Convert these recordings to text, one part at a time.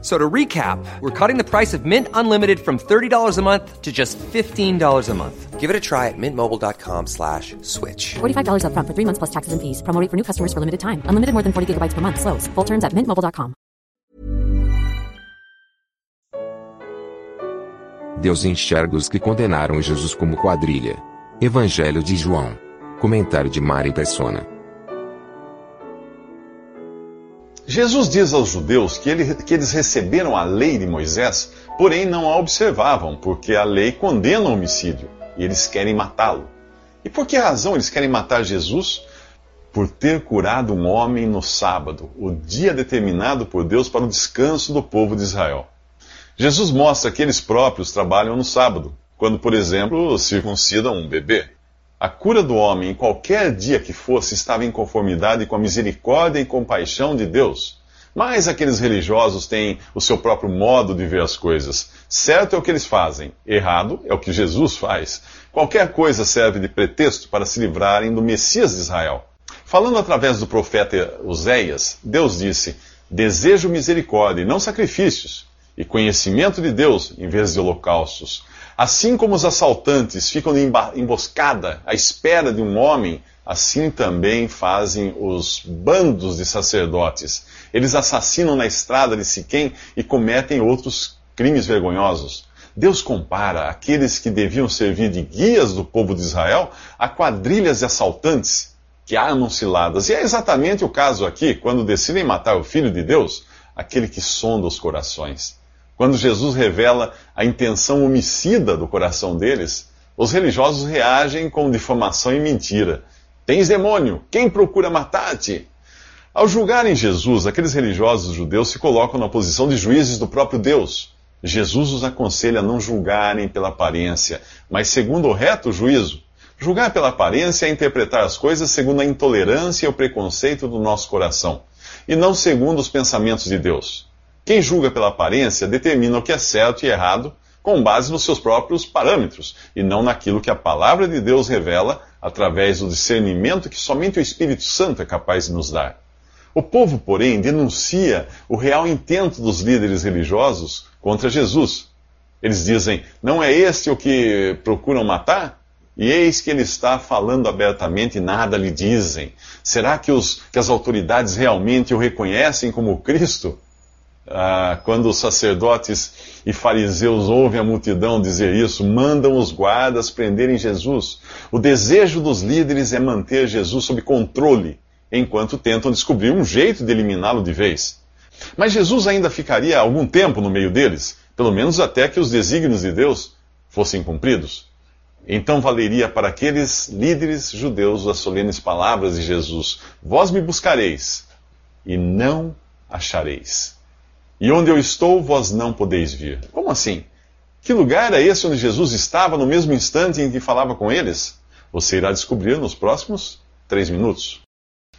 So to recap, we're cutting the price of Mint Unlimited from $30 a month to just $15 a month. Give it a try at mintmobile.com slash switch. $45 upfront for three months plus taxes and fees. Promo rate for new customers for limited time. Unlimited more than 40 gigabytes per month. Slows. Full terms at mintmobile.com. Deus enxerga os que condenaram Jesus como quadrilha. Evangelho de João. Comentário de Mari Persona. Jesus diz aos judeus que, ele, que, eles receberam a lei de Moisés, porém não a observavam, porque a lei condena o homicídio e eles querem matá-lo. E por que razão eles querem matar Jesus? Por ter curado um homem no sábado, o dia determinado por Deus para o descanso do povo de Israel. Jesus mostra que eles próprios trabalham no sábado, quando, por exemplo, circuncidam um bebê. A cura do homem, em qualquer dia que fosse, estava em conformidade com a misericórdia e compaixão de Deus. Mas aqueles religiosos têm o seu próprio modo de ver as coisas. Certo é o que eles fazem, errado é o que Jesus faz. Qualquer coisa serve de pretexto para se livrarem do Messias de Israel. Falando através do profeta Oséias, Deus disse: Desejo misericórdia e não sacrifícios, e conhecimento de Deus em vez de holocaustos. Assim como os assaltantes ficam de emboscada à espera de um homem, assim também fazem os bandos de sacerdotes. Eles assassinam na estrada de Siquém e cometem outros crimes vergonhosos. Deus compara aqueles que deviam servir de guias do povo de Israel a quadrilhas de assaltantes que armam ciladas. E é exatamente o caso aqui, quando decidem matar o Filho de Deus, aquele que sonda os corações. Quando Jesus revela a intenção homicida do coração deles, os religiosos reagem com difamação e mentira. Tens demônio, quem procura matar-te? Ao julgarem Jesus, aqueles religiosos judeus se colocam na posição de juízes do próprio Deus. Jesus os aconselha a não julgarem pela aparência, mas segundo o reto juízo. Julgar pela aparência é interpretar as coisas segundo a intolerância e o preconceito do nosso coração, e não segundo os pensamentos de Deus. Quem julga pela aparência determina o que é certo e errado com base nos seus próprios parâmetros e não naquilo que a palavra de Deus revela através do discernimento que somente o Espírito Santo é capaz de nos dar. O povo, porém, denuncia o real intento dos líderes religiosos contra Jesus. Eles dizem: Não é este o que procuram matar? E eis que ele está falando abertamente e nada lhe dizem. Será que, os, que as autoridades realmente o reconhecem como Cristo? Ah, quando os sacerdotes e fariseus ouvem a multidão dizer isso, mandam os guardas prenderem Jesus. O desejo dos líderes é manter Jesus sob controle, enquanto tentam descobrir um jeito de eliminá-lo de vez. Mas Jesus ainda ficaria algum tempo no meio deles, pelo menos até que os desígnios de Deus fossem cumpridos. Então valeria para aqueles líderes judeus as solenes palavras de Jesus: Vós me buscareis e não achareis. E onde eu estou, vós não podeis vir. Como assim? Que lugar é esse onde Jesus estava no mesmo instante em que falava com eles? Você irá descobrir nos próximos três minutos.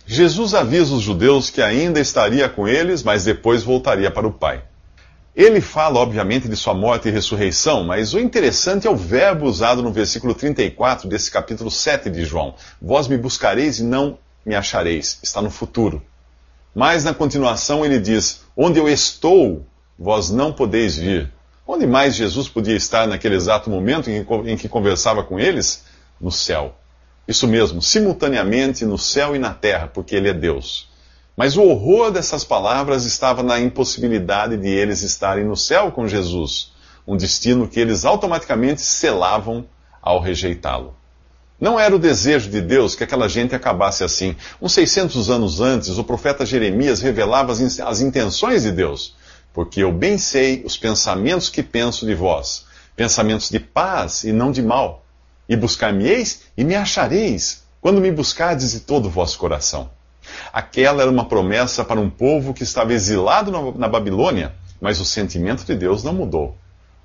Jesus avisa os judeus que ainda estaria com eles, mas depois voltaria para o Pai. Ele fala, obviamente, de sua morte e ressurreição, mas o interessante é o verbo usado no versículo 34 desse capítulo 7 de João. Vós me buscareis e não me achareis. Está no futuro. Mas na continuação ele diz: Onde eu estou, vós não podeis vir. Onde mais Jesus podia estar naquele exato momento em que conversava com eles? No céu. Isso mesmo, simultaneamente no céu e na terra, porque ele é Deus. Mas o horror dessas palavras estava na impossibilidade de eles estarem no céu com Jesus, um destino que eles automaticamente selavam ao rejeitá-lo. Não era o desejo de Deus que aquela gente acabasse assim. Uns 600 anos antes, o profeta Jeremias revelava as, intenções de Deus. Porque eu bem sei os pensamentos que penso de vós, pensamentos de paz e não de mal. E buscar-me-eis e me achareis, quando me buscardes de todo o vosso coração. Aquela era uma promessa para um povo que estava exilado na Babilônia, mas o sentimento de Deus não mudou.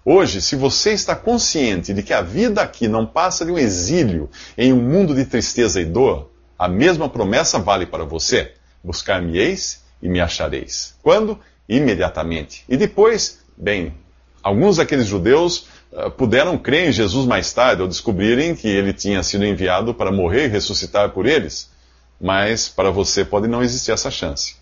Hoje, se você está consciente de que a vida aqui não passa de um exílio em um mundo de tristeza e dor, a mesma promessa vale para você. Buscar-me-eis e me achareis. Quando? Imediatamente. E depois, bem, alguns daqueles judeus uh, puderam crer em Jesus mais tarde, ao descobrirem que ele tinha sido enviado para morrer e ressuscitar por eles. Mas para você pode não existir essa chance.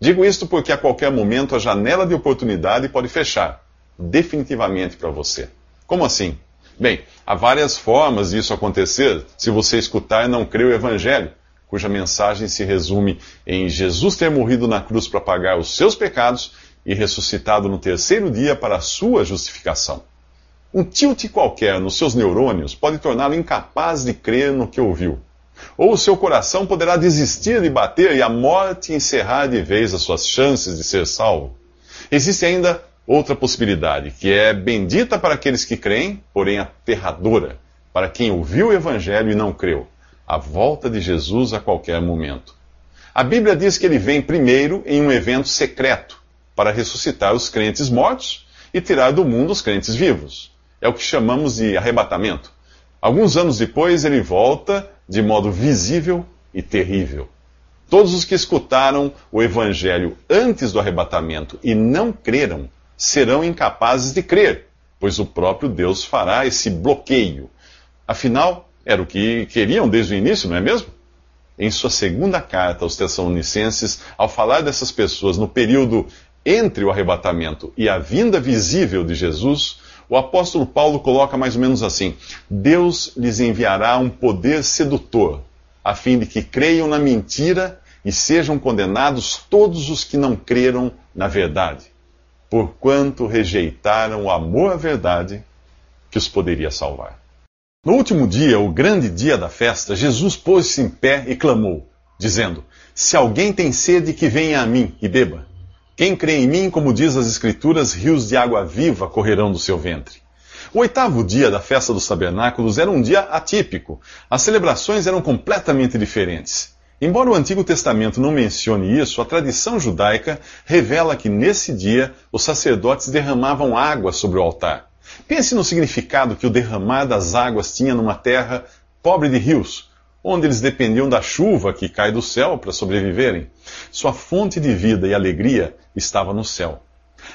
Digo isto porque a qualquer momento a janela de oportunidade pode fechar definitivamente para você. Como assim? Bem, há várias formas disso acontecer se você escutar e não crer o Evangelho, cuja mensagem se resume em Jesus ter morrido na cruz para pagar os seus pecados e ressuscitado no terceiro dia para a sua justificação. Um tilt qualquer nos seus neurônios pode torná-lo incapaz de crer no que ouviu. Ou o seu coração poderá desistir de bater e a morte encerrar de vez as suas chances de ser salvo. Existe ainda outra possibilidade, que é bendita para aqueles que creem, porém aterradora para quem ouviu o Evangelho e não creu. A volta de Jesus a qualquer momento. A Bíblia diz que ele vem primeiro em um evento secreto para ressuscitar os crentes mortos e tirar do mundo os crentes vivos. É o que chamamos de arrebatamento. Alguns anos depois, ele volta de modo visível e terrível. Todos os que escutaram o Evangelho antes do arrebatamento e não creram serão incapazes de crer, pois o próprio Deus fará esse bloqueio. Afinal, era o que queriam desde o início, não é mesmo? Em sua segunda carta aos Tessalonicenses, ao falar dessas pessoas no período entre o arrebatamento e a vinda visível de Jesus, o apóstolo Paulo coloca mais ou menos assim: Deus lhes enviará um poder sedutor, a fim de que creiam na mentira e sejam condenados todos os que não creram na verdade porquanto rejeitaram o amor à verdade que os poderia salvar. No último dia, o grande dia da festa, Jesus pôs-se em pé e clamou, dizendo: Se alguém tem sede, que venha a mim e beba. Quem crê em mim, como diz as Escrituras, rios de água viva correrão do seu ventre. O oitavo dia da festa dos tabernáculos era um dia atípico. As celebrações eram completamente diferentes. Embora o Antigo Testamento não mencione isso, a tradição judaica revela que nesse dia os sacerdotes derramavam água sobre o altar. Pense no significado que o derramar das águas tinha numa terra pobre de rios, onde eles dependiam da chuva que cai do céu para sobreviverem. Sua fonte de vida e alegria estava no céu.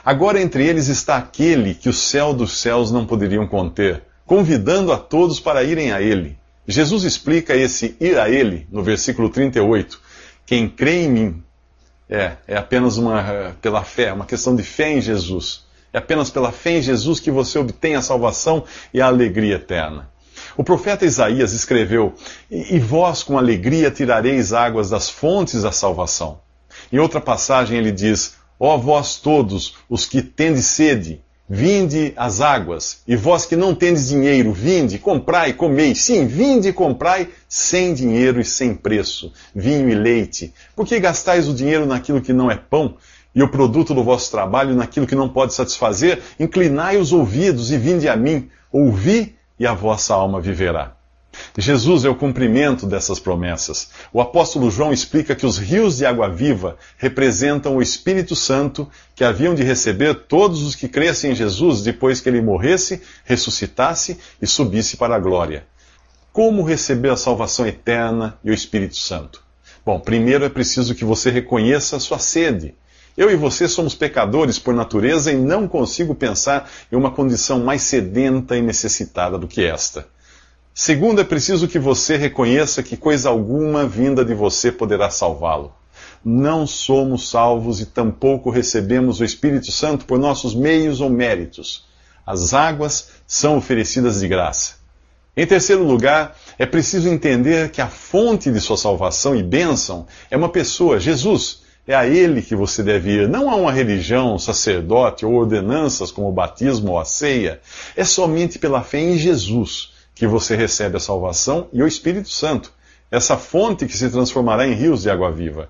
Agora entre eles está aquele que o céu dos céus não poderiam conter, convidando a todos para irem a ele. Jesus explica esse ir a ele no versículo 38. Quem crê em mim é, é apenas uma pela fé, uma questão de fé em Jesus. É apenas pela fé em Jesus que você obtém a salvação e a alegria eterna. O profeta Isaías escreveu: E vós com alegria tirareis águas das fontes da salvação. Em outra passagem ele diz: Ó vós todos os que tendes sede, Vinde as águas, e vós que não tendes dinheiro, vinde, comprai, comei. Sim, vinde e comprai sem dinheiro e sem preço, vinho e leite. Por que gastais o dinheiro naquilo que não é pão, e o produto do vosso trabalho naquilo que não pode satisfazer? Inclinai os ouvidos e vinde a mim, ouvi, e a vossa alma viverá. Jesus é o cumprimento dessas promessas. O apóstolo João explica que os rios de água viva representam o Espírito Santo que haviam de receber todos os que crescem em Jesus depois que ele morresse, ressuscitasse e subisse para a glória. Como receber a salvação eterna e o Espírito Santo? Bom, primeiro é preciso que você reconheça a sua sede. Eu e você somos pecadores por natureza e não consigo pensar em uma condição mais sedenta e necessitada do que esta. Segundo, é preciso que você reconheça que coisa alguma vinda de você poderá salvá-lo. Não somos salvos e tampouco recebemos o Espírito Santo por nossos meios ou méritos. As águas são oferecidas de graça. Em terceiro lugar, é preciso entender que a fonte de sua salvação e bênção é uma pessoa, Jesus. É a Ele que você deve ir, não a uma religião, sacerdote ou ordenanças como o batismo ou a ceia. É somente pela fé em Jesus que você recebe a salvação e o Espírito Santo, essa fonte que se transformará em rios de água viva.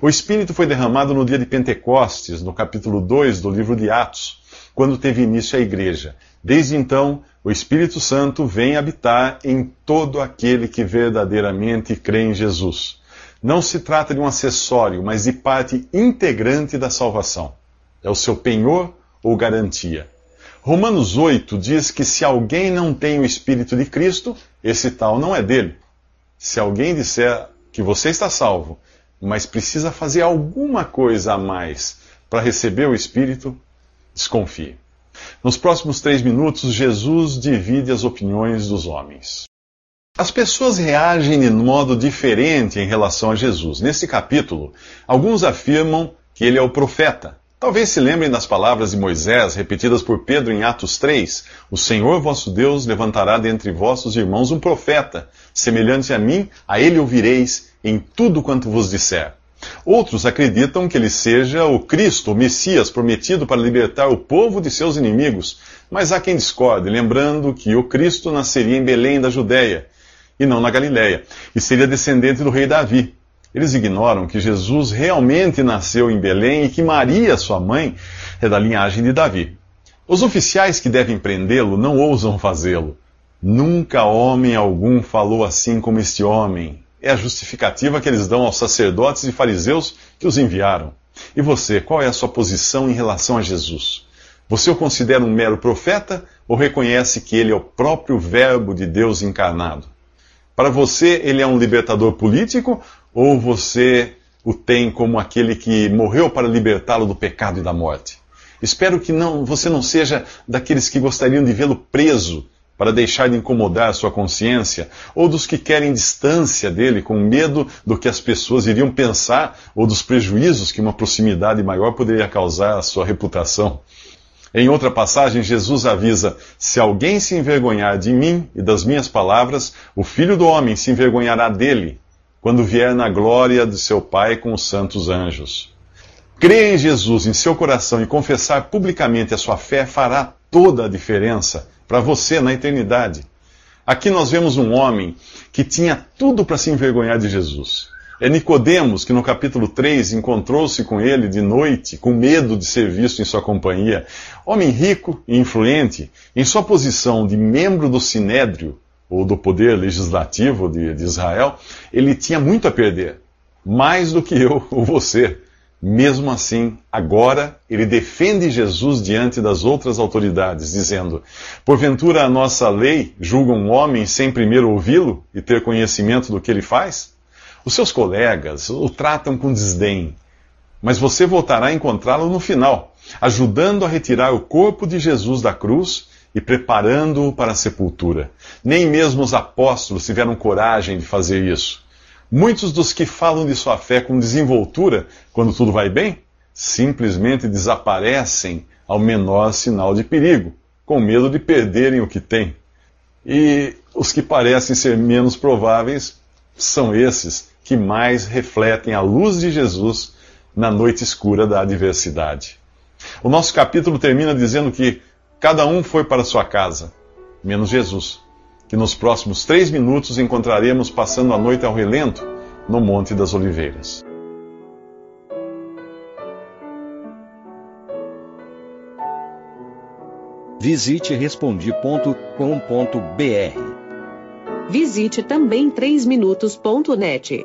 O Espírito foi derramado no dia de Pentecostes, no capítulo 2 do livro de Atos, quando teve início a igreja. Desde então, o Espírito Santo vem habitar em todo aquele que verdadeiramente crê em Jesus. Não se trata de um acessório, mas de parte integrante da salvação. É o seu penhor ou garantia. Romanos 8 diz que se alguém não tem o Espírito de Cristo, esse tal não é dele. Se alguém disser que você está salvo, mas precisa fazer alguma coisa a mais para receber o Espírito, desconfie. Nos próximos três minutos, Jesus divide as opiniões dos homens. As pessoas reagem de modo diferente em relação a Jesus. Nesse capítulo, alguns afirmam que ele é o profeta. Talvez se lembrem das palavras de Moisés repetidas por Pedro em Atos 3: O Senhor vosso Deus levantará dentre vossos irmãos um profeta, semelhante a mim, a ele ouvireis em tudo quanto vos disser. Outros acreditam que ele seja o Cristo, o Messias prometido para libertar o povo de seus inimigos, mas há quem discorde, lembrando que o Cristo nasceria em Belém da Judéia e não na Galiléia, e seria descendente do rei Davi. Eles ignoram que Jesus realmente nasceu em Belém e que Maria, sua mãe, é da linhagem de Davi. Os oficiais que devem prendê-lo não ousam fazê-lo. Nunca homem algum falou assim como este homem. É a justificativa que eles dão aos sacerdotes e fariseus que os enviaram. E você, qual é a sua posição em relação a Jesus? Você o considera um mero profeta ou reconhece que ele é o próprio Verbo de Deus encarnado? Para você, ele é um libertador político ou você o tem como aquele que morreu para libertá-lo do pecado e da morte? Espero que não, você não seja daqueles que gostariam de vê-lo preso para deixar de incomodar sua consciência, ou dos que querem distância dele com medo do que as pessoas iriam pensar ou dos prejuízos que uma proximidade maior poderia causar à sua reputação. Em outra passagem, Jesus avisa: Se alguém se envergonhar de mim e das minhas palavras, o filho do homem se envergonhará dele quando vier na glória de seu Pai com os santos anjos. Crer em Jesus em seu coração e confessar publicamente a sua fé fará toda a diferença para você na eternidade. Aqui nós vemos um homem que tinha tudo para se envergonhar de Jesus. É Nicodemos que no capítulo 3 encontrou-se com ele de noite, com medo de ser visto em sua companhia. Homem rico e influente, em sua posição de membro do Sinédrio, ou do poder legislativo de, de Israel, ele tinha muito a perder. Mais do que eu ou você. Mesmo assim, agora ele defende Jesus diante das outras autoridades, dizendo: Porventura a nossa lei julga um homem sem primeiro ouvi-lo e ter conhecimento do que ele faz? Os seus colegas o tratam com desdém, mas você voltará a encontrá-lo no final, ajudando a retirar o corpo de Jesus da cruz e preparando-o para a sepultura. Nem mesmo os apóstolos tiveram coragem de fazer isso. Muitos dos que falam de sua fé com desenvoltura, quando tudo vai bem, simplesmente desaparecem ao menor sinal de perigo, com medo de perderem o que têm. E os que parecem ser menos prováveis são esses que mais refletem a luz de Jesus na noite escura da adversidade. O nosso capítulo termina dizendo que Cada um foi para sua casa, menos Jesus, que nos próximos três minutos encontraremos passando a noite ao relento no Monte das Oliveiras. Visite respondi.com.br. Visite também 3minutos.net.